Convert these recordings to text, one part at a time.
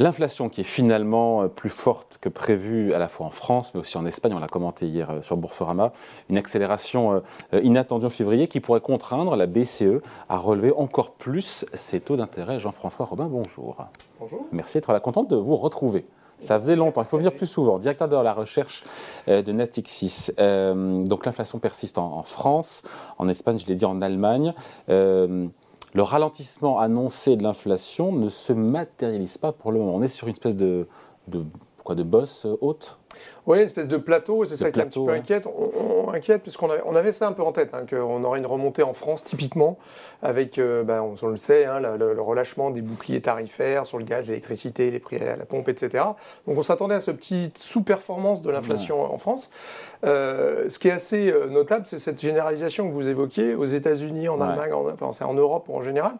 L'inflation qui est finalement euh, plus forte que prévu à la fois en France mais aussi en Espagne, on l'a commenté hier euh, sur Boursorama, une accélération euh, inattendue en février qui pourrait contraindre la BCE à relever encore plus ses taux d'intérêt. Jean-François Robin, bonjour. Bonjour. Merci d'être là, contente de vous retrouver. Ça faisait longtemps, il faut venir plus souvent. Directeur de la recherche de Natixis. donc l'inflation persiste en, France, en Espagne, je l'ai dit, en Allemagne le ralentissement annoncé de l'inflation ne se matérialise pas pour le moment. On est sur une espèce de, quoi, de bosse haute oui, une espèce de plateau, c'est ça qui est un petit peu inquiète. On, inquiète puisqu'on avait, on avait ça un peu en tête, hein, qu'on aurait une remontée en France typiquement, avec, euh, ben, on, le sait, hein, le, relâchement des boucliers tarifaires sur le gaz, l'électricité, les prix à la pompe, etc. Donc on s'attendait à ce petit sous-performance de l'inflation en France. Euh, ce qui est assez euh, notable, c'est cette généralisation que vous évoquiez aux États-Unis, en Allemagne, en, enfin, en Europe en général.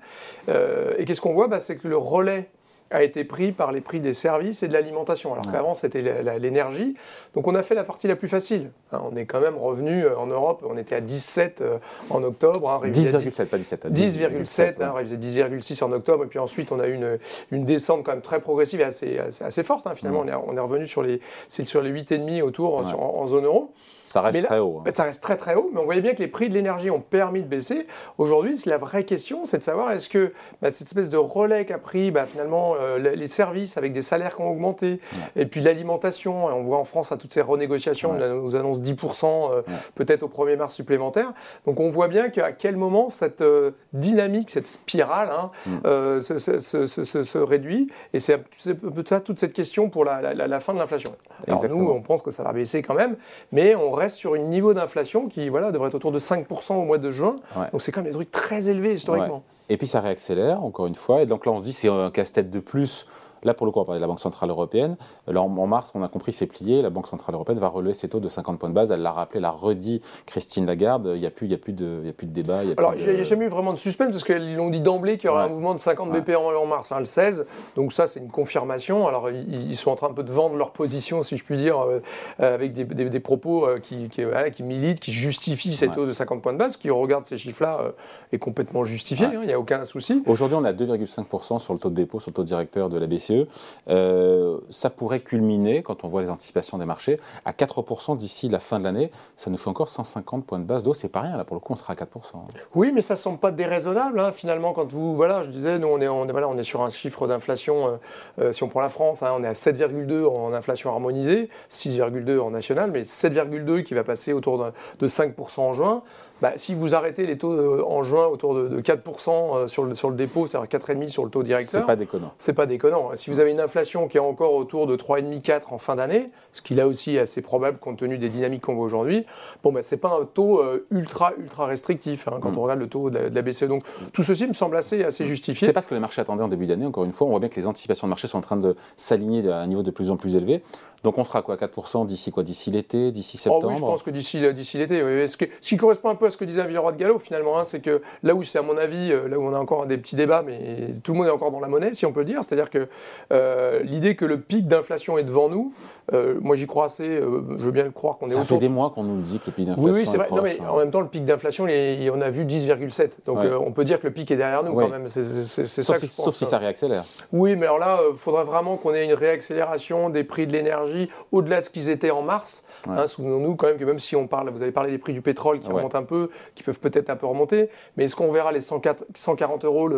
et qu'est-ce qu'on voit? Bah, C'est que le relais a été pris par les prix des services et de l'alimentation, alors qu'avant c'était l'énergie. Donc on a fait la partie la plus facile. Hein, on est quand même revenu euh, en Europe, on était à 17 euh, en octobre. Hein, 10,7, pas 17. 10,7, hein, révisé 10,6 en octobre, et puis ensuite on a eu une, une descente quand même très progressive et assez, assez, forte. Hein, finalement, on, est, on, est, revenu sur les, sur les 8,5 autour en, zone euro. Ça reste très haut. Ça reste très très haut, mais on voyait bien que les prix de l'énergie ont permis de baisser. Aujourd'hui, la vraie question, c'est de savoir est-ce que bah, cette espèce de relais qu'a pris bah, finalement euh, les services avec des salaires qui ont augmenté, et puis l'alimentation, on voit en France à toutes ces renégociations, on nous annonce 10% euh, peut-être au 1er mars supplémentaire. Donc on voit bien qu'à quel moment cette euh, dynamique, cette spirale hein, mm. se, réduit, et c'est ça toute cette question pour la, la fin de l'inflation. Alors nous, on pense que ça va baisser quand même, mais on reste sur un niveau d'inflation qui voilà, devrait être autour de 5% au mois de juin. Donc c'est quand même des trucs très élevés historiquement. Et puis ça réaccélère, encore une fois. Et donc là, on se dit c'est un casse-tête de plus Là, pour le coup, on va parler de la Banque Centrale Européenne. Là, en, mars, on a compris, c'est plié. La Banque Centrale Européenne va relever ses taux de 50 points de base. Elle l'a rappelé, l'a redit Christine Lagarde. Il n'y a, plus, il y a, plus de, il y a plus de débat. Alors, il n'y a, jamais eu vraiment de suspense parce qu'ils l'ont dit d'emblée qu'il y aurait un mouvement de 50 BP en, mars, hein, le 16. Donc, ça, c'est une confirmation. Alors, ils, sont en train un peu de vendre leur position, si je puis dire, euh, avec des, des, propos euh, qui, qui, qui, militent, qui justifient cette hausse de 50 points de base. Qui, regarde ces chiffres-là, euh, est complètement justifié. Hein, il n'y a aucun souci. Aujourd'hui, on a 2,5% sur le taux de dépôt, sur le taux directeur de la BCE. Euh, ça pourrait culminer, quand on voit les anticipations des marchés, à 4% d'ici la fin de l'année. Ça nous fait encore 150 points de base d'eau, c'est pas rien. Là, pour le coup, on sera à 4%. Oui, mais ça semble pas déraisonnable. Hein, finalement, quand vous, voilà, je disais, nous, on est, on est, voilà, on est sur un chiffre d'inflation. Euh, euh, si on prend la France, hein, on est à 7,2 en inflation harmonisée, 6,2 en national, mais 7,2 qui va passer autour de, de 5% en juin. Bah, si vous arrêtez les taux euh, en juin autour de, 4% euh, sur le, sur le dépôt, c'est-à-dire 4,5% sur le taux directeur. C'est pas déconnant. C'est pas déconnant. Si vous avez une inflation qui est encore autour de 3,5-4 en fin d'année, ce qui là aussi est assez probable compte tenu des dynamiques qu'on voit aujourd'hui, bon, bah, c'est pas un taux euh, ultra, ultra restrictif hein, quand mm. on regarde le taux de la, BCE. Donc tout ceci me semble assez, assez justifié. C'est pas ce que les marchés attendaient en début d'année, encore une fois. On voit bien que les anticipations de marché sont en train de s'aligner à un niveau de plus en plus élevé. Donc on sera quoi 4% d'ici quoi D'ici l'été, d'ici septembre oh Oui, je pense que d'ici l'été. Oui. Ce, qui correspond un peu à ce que disait Villeroy de Gallo finalement, hein, c'est que là où c'est à mon avis, euh, là où on a encore des petits débats, mais tout le monde est encore dans la monnaie, si on peut dire, c'est-à-dire que euh, l'idée que le pic d'inflation est devant nous, euh, moi j'y crois assez, je veux bien le croire qu'on est Ça fait des mois qu'on nous dit que le pic d'inflation oui, oui, c'est vrai. non, mais en même temps, le pic d'inflation, on a vu 10,7. Donc on peut dire que le pic est derrière nous quand même. C'est ça si, Sauf si ça réaccélère. Oui, mais alors là, il faudrait vraiment qu'on ait une réaccélération des prix de l'énergie au-delà de qu'ils étaient en mars. Hein, souvenons-nous quand même que même si on parle, vous avez parlé des prix du pétrole qui remontent un peu, qui peuvent peut-être un peu remonter, mais est-ce qu'on verra les 140 euros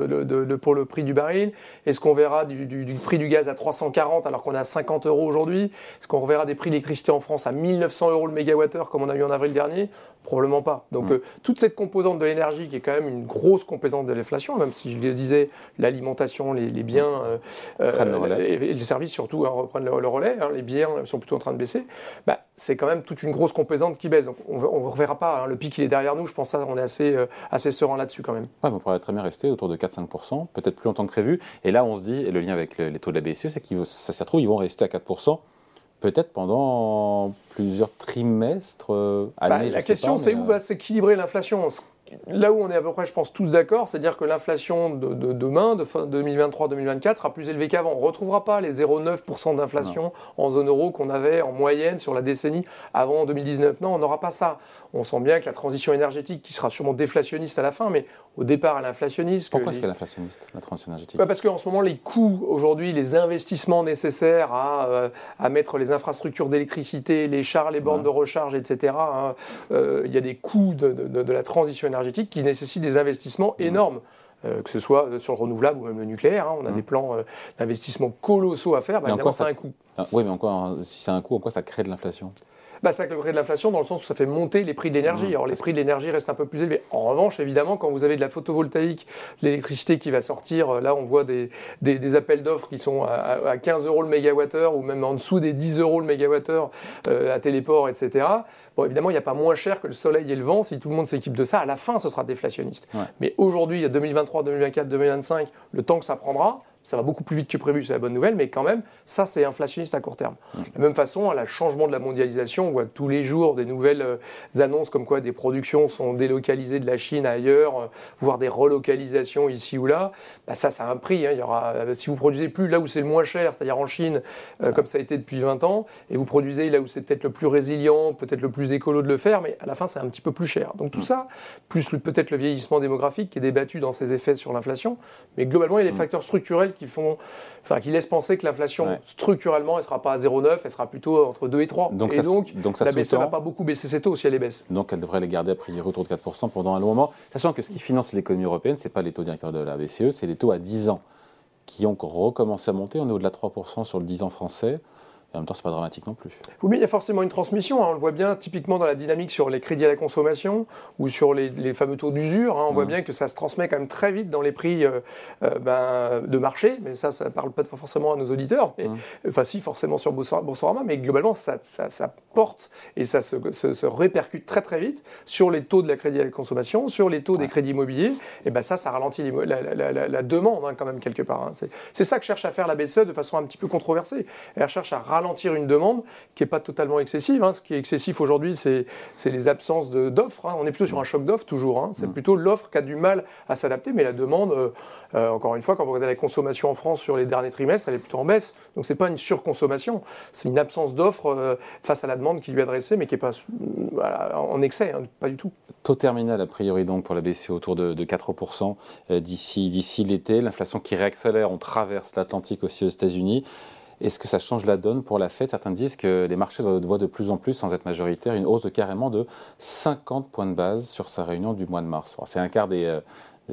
pour le prix du baril? Est-ce qu'on verra du, prix du gaz à 340 alors qu'on est à 50 euros aujourd'hui? Est-ce qu'on reverra des prix d'électricité en France à 1900 euros le mégawattheure comme on a eu en avril dernier? Probablement pas. Donc euh, toute cette composante de l'énergie qui est quand même une grosse composante de l'inflation, même si je le disais, l'alimentation, les, biens euh, euh, et, les services surtout hein, reprennent le, relais, hein, les biens sont plutôt en train de baisser, bah, c'est quand même toute une grosse composante qui baisse. Donc on ne reverra pas, hein, le pic il est derrière nous, je pense qu'on est assez, assez serein là-dessus quand même. Ouais, on pourrait très bien rester autour de 4-5%, peut-être plus longtemps que prévu. Et là on se dit, et le lien avec les taux de la BCE, c'est que ça se trouve, ils vont rester à 4% peut-être pendant plusieurs trimestres, euh, bah, années. la question, c'est où va s'équilibrer l'inflation? Là où on est à peu près, je pense, tous d'accord, c'est-à-dire que l'inflation de, demain, de 2023-2024, sera plus élevée qu'avant. On ne retrouvera pas les 0,9% d'inflation en zone euro qu'on avait en moyenne sur la décennie avant 2019. Non, on n'aura pas ça. On sent bien que la transition énergétique, qui sera sûrement déflationniste à la fin, mais au départ, elle est inflationniste. Pourquoi est-ce qu'elle est inflationniste, la transition énergétique bah, Parce qu'en ce moment, les coûts, aujourd'hui, les investissements nécessaires à, euh, à mettre les infrastructures d'électricité, les chars, les bornes de recharge, etc., hein, euh, il y a des coûts de, de, la transition énergétique qui nécessitent des investissements énormes. Euh, que ce soit sur le renouvelable ou même le nucléaire. Hein. on a des plans d'investissement colossaux à faire. Bah, évidemment, ça a un coût. Ah, oui, mais encore, si c'est un coût, en quoi ça crée de l'inflation? Bah, ça crée de l'inflation dans le sens où ça fait monter les prix de l'énergie. Mmh. Alors les prix de l'énergie restent un peu plus élevés. En revanche, évidemment, quand vous avez de la photovoltaïque, l'électricité qui va sortir, euh, là on voit des, des, appels d'offres qui sont à, 15 euros le mégawattheure ou même en dessous des 10 euros le mégawattheure euh, à téléport, etc. Bon, évidemment, il n'y a pas moins cher que le soleil et le vent. Si tout le monde s'équipe de ça, à la fin, ce sera déflationniste. Mais aujourd'hui, il y a 2023, 2024, 2025, le temps que ça prendra, ça va beaucoup plus vite que prévu, c'est la bonne nouvelle, mais quand même, ça c'est inflationniste à court terme. De la même façon, à la changement de la mondialisation, on voit tous les jours des nouvelles euh, annonces comme quoi des productions sont délocalisées de la Chine ailleurs, euh, voire des relocalisations ici ou là. Bah, ça, ça a un prix. Hein. Il y aura, euh, si vous produisez plus là où c'est le moins cher, c'est-à-dire en Chine, comme ça a été depuis 20 ans, et vous produisez là où c'est peut-être le plus résilient, peut-être le plus écolo de le faire, mais à la fin c'est un petit peu plus cher. Donc tout ça, plus peut-être le vieillissement démographique qui est débattu dans ses effets sur l'inflation, mais globalement il y a des facteurs structurels qui font, enfin, qui laissent penser que l'inflation structurellement, elle sera pas à 0,9, elle sera plutôt entre 2 et 3. Donc et donc, donc ça la BCE n'a pas beaucoup baissé ses taux si elle les baisse. Donc elle devrait les garder a priori autour de 4% pendant un long moment, sachant que ce qui finance l'économie européenne, c'est pas les taux directeurs de la BCE, c'est les taux à 10 ans qui ont recommencé à monter. On est au-delà de 3% sur le 10 ans français en même temps, c'est pas dramatique non plus. Oui, mais il y a forcément une transmission. Hein. On le voit bien typiquement dans la dynamique sur les crédits à la consommation ou sur les, fameux taux d'usure. Hein. On voit mmh. bien que ça se transmet quand même très vite dans les prix euh, euh, ben, de marché. Mais ça, ça ne parle pas forcément à nos auditeurs. Mmh. Enfin, si, forcément sur Boursorama. Mais globalement, ça, ça, porte et ça se, répercute très très vite sur les taux de la crédit à la consommation, sur les taux des crédits immobiliers. Et ben ça, ça ralentit la, demande hein, quand même quelque part. C'est ça que cherche à faire la BCE de façon un petit peu controversée. Elle cherche à ralentir ralentir une demande qui n'est pas totalement excessive. Hein. Ce qui est excessif aujourd'hui, c'est les absences d'offres. Hein. On est plutôt sur un choc d'offres toujours. Hein. C'est mm. plutôt l'offre qui a du mal à s'adapter, mais la demande, euh, euh, encore une fois, quand vous regardez la consommation en France sur les derniers trimestres, elle est plutôt en baisse. Donc ce n'est pas une surconsommation, c'est une absence d'offres euh, face à la demande qui lui est adressée, mais qui n'est pas en excès, pas du tout. Taux terminal, a priori, donc, pour la BCE autour de, de 4% d'ici l'été. L'inflation qui réaccélère, on traverse l'Atlantique aussi aux États-Unis. Est-ce que ça change la donne pour la Fed Certains disent que les marchés voient de plus en plus, sans être majoritaires, une hausse de carrément de 50 points de base sur sa réunion du mois de mars. C'est un quart des,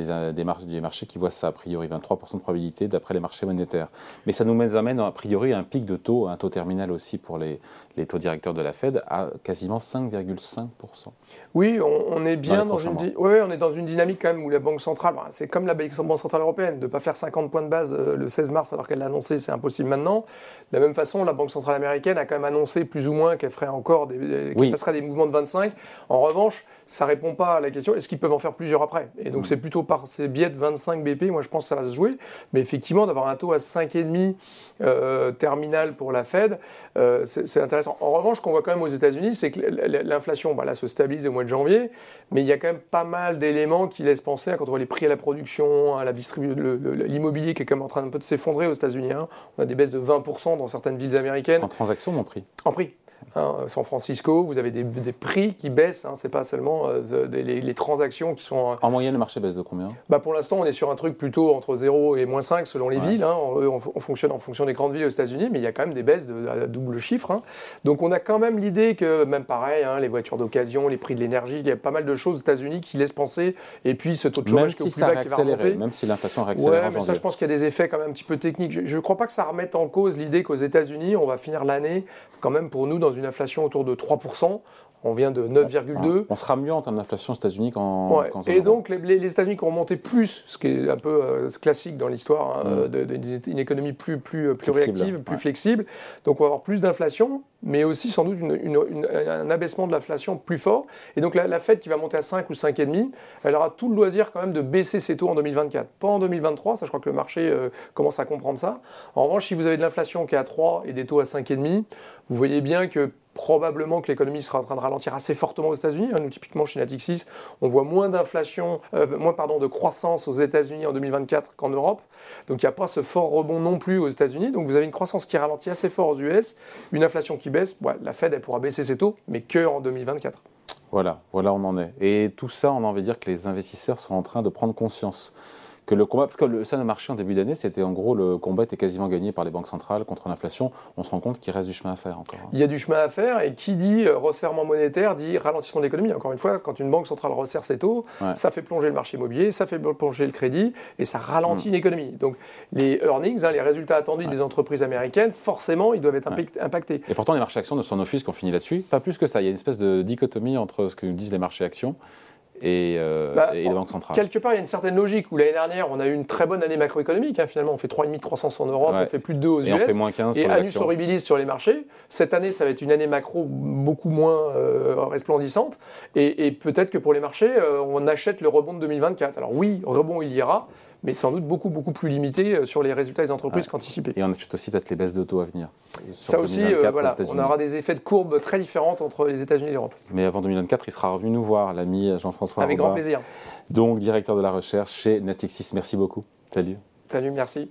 euh, des, des, marchés qui voient ça a priori, 23% de probabilité d'après les marchés monétaires. Mais ça nous amène a priori à un pic de taux, un taux terminal aussi pour les, les taux directeurs de la Fed à quasiment 5,5%. Oui, on, est bien dans, une, on est dans une dynamique quand même où la Banque centrale, c'est comme la Banque centrale européenne, de ne pas faire 50 points de base euh, le 16 mars alors qu'elle l'a annoncé, c'est impossible maintenant. De la même façon, la Banque centrale américaine a quand même annoncé plus ou moins qu'elle ferait encore des, qu'elle passerait des mouvements de 25. En revanche, ça répond pas à la question est-ce qu'ils peuvent en faire plusieurs après? Et donc mm. c'est plutôt par ces biais de 25 BP, moi je pense que ça va se jouer. Mais effectivement, d'avoir un taux à 5,5 euh, terminal pour la Fed, euh, c'est intéressant. En revanche, qu'on voit quand même aux États-Unis, c'est que l'inflation bah, là, se stabilise au mois de janvier, mais il y a quand même pas mal d'éléments qui laissent penser, quand on voit les prix à la production, à la distribution, l'immobilier qui est quand même en train un peu de s'effondrer aux États-Unis. Hein. On a des baisses de 20% dans certaines villes américaines. En transaction, mon prix En prix. Hein, San Francisco, vous avez des, prix qui baissent, hein, c'est pas seulement euh, les, transactions qui sont... Euh, en moyenne, le marché baisse de combien? Bah Pour l'instant, on est sur un truc plutôt entre 0 et moins 5 selon les villes. Hein. On, fonctionne en fonction des grandes villes aux États-Unis, mais il y a quand même des baisses de, à double chiffre. Donc on a quand même l'idée que, même pareil, les voitures d'occasion, les prix de l'énergie, il y a pas mal de choses aux États-Unis qui laissent penser, et puis ce taux de chômage qui est au plus bas qui va remonter. Même si l'inflation réaccélère Ouais, mais ça, je pense qu'il y a des effets quand même un petit peu techniques. Je ne crois pas que ça remette en cause l'idée qu'aux États-Unis, on va finir l'année quand même pour nous dans une inflation autour de 3%. On vient de 9,2. On sera mieux en termes d'inflation aux États-unis qu'en. Et donc, les, États-Unis qui ont monté plus, ce qui est un peu euh, classique dans l'histoire, hein, mm. d'une économie plus, plus, plus réactive, plus flexible. Donc, on va avoir plus d'inflation, mais aussi sans doute un abaissement de l'inflation plus fort. Et donc, la, Fed qui va monter à 5 ou 5,5, elle aura tout le loisir quand même de baisser ses taux en 2024. Pas en 2023, ça, je crois que le marché euh, commence à comprendre ça. En revanche, si vous avez de l'inflation qui est à 3 et des taux à 5,5, vous voyez bien que probablement que l'économie sera en train de ralentir assez fortement aux États-Unis. Hein. Nous, typiquement chez Natixis, on voit moins d'inflation, euh, moins pardon, de croissance aux États-Unis en 2024 qu'en Europe. Donc il n'y a pas ce fort rebond non plus aux États-Unis. Donc vous avez une croissance qui ralentit assez fort aux US, une inflation qui baisse. la Fed, elle pourra baisser ses taux, mais que en 2024. Voilà, voilà, on en est. Et tout ça, on a envie de dire que les investisseurs sont en train de prendre conscience que le combat, parce que le, ça le marché en début d'année, c'était en gros le combat était quasiment gagné par les banques centrales contre l'inflation. On se rend compte qu'il reste du chemin à faire encore. Il y a du chemin à faire et qui dit euh, resserrement monétaire dit ralentissement de l'économie. Encore une fois, quand une banque centrale resserre ses taux, ça fait plonger le marché immobilier, ça fait plonger le crédit et ça ralentit mm. une économie. Donc les earnings, hein, les résultats attendus des entreprises américaines, forcément, ils doivent être impactés. Et pourtant, les marchés actions ne s'en offusquent qu'on finit là-dessus. Pas plus que ça. Il y a une espèce de dichotomie entre ce que disent les marchés actions et, euh, bah, les banques centrales. Quelque part, il y a une certaine logique où l'année dernière, on a eu une très bonne année macroéconomique. Hein, finalement, on fait 3,5 de croissance en Europe, on fait plus de 2 aux et US. On fait moins 15 et anus horribilis sur les marchés. Cette année, ça va être une année macro beaucoup moins euh, resplendissante. Et, peut-être que pour les marchés, euh, on achète le rebond de 2024. Alors oui, rebond il y ira mais sans doute beaucoup, beaucoup plus limité euh, sur les résultats des entreprises qu'anticipés. Et on achète aussi peut-être les baisses de taux à venir. Ça aussi, euh, voilà, on aura des effets de courbe très différents entre les États-Unis et l'Europe. Mais avant 2024, il sera revenu nous voir, l'ami Jean-François. Avec grand plaisir. Donc, directeur de la recherche chez Natixis. Merci beaucoup. Salut. Salut, merci.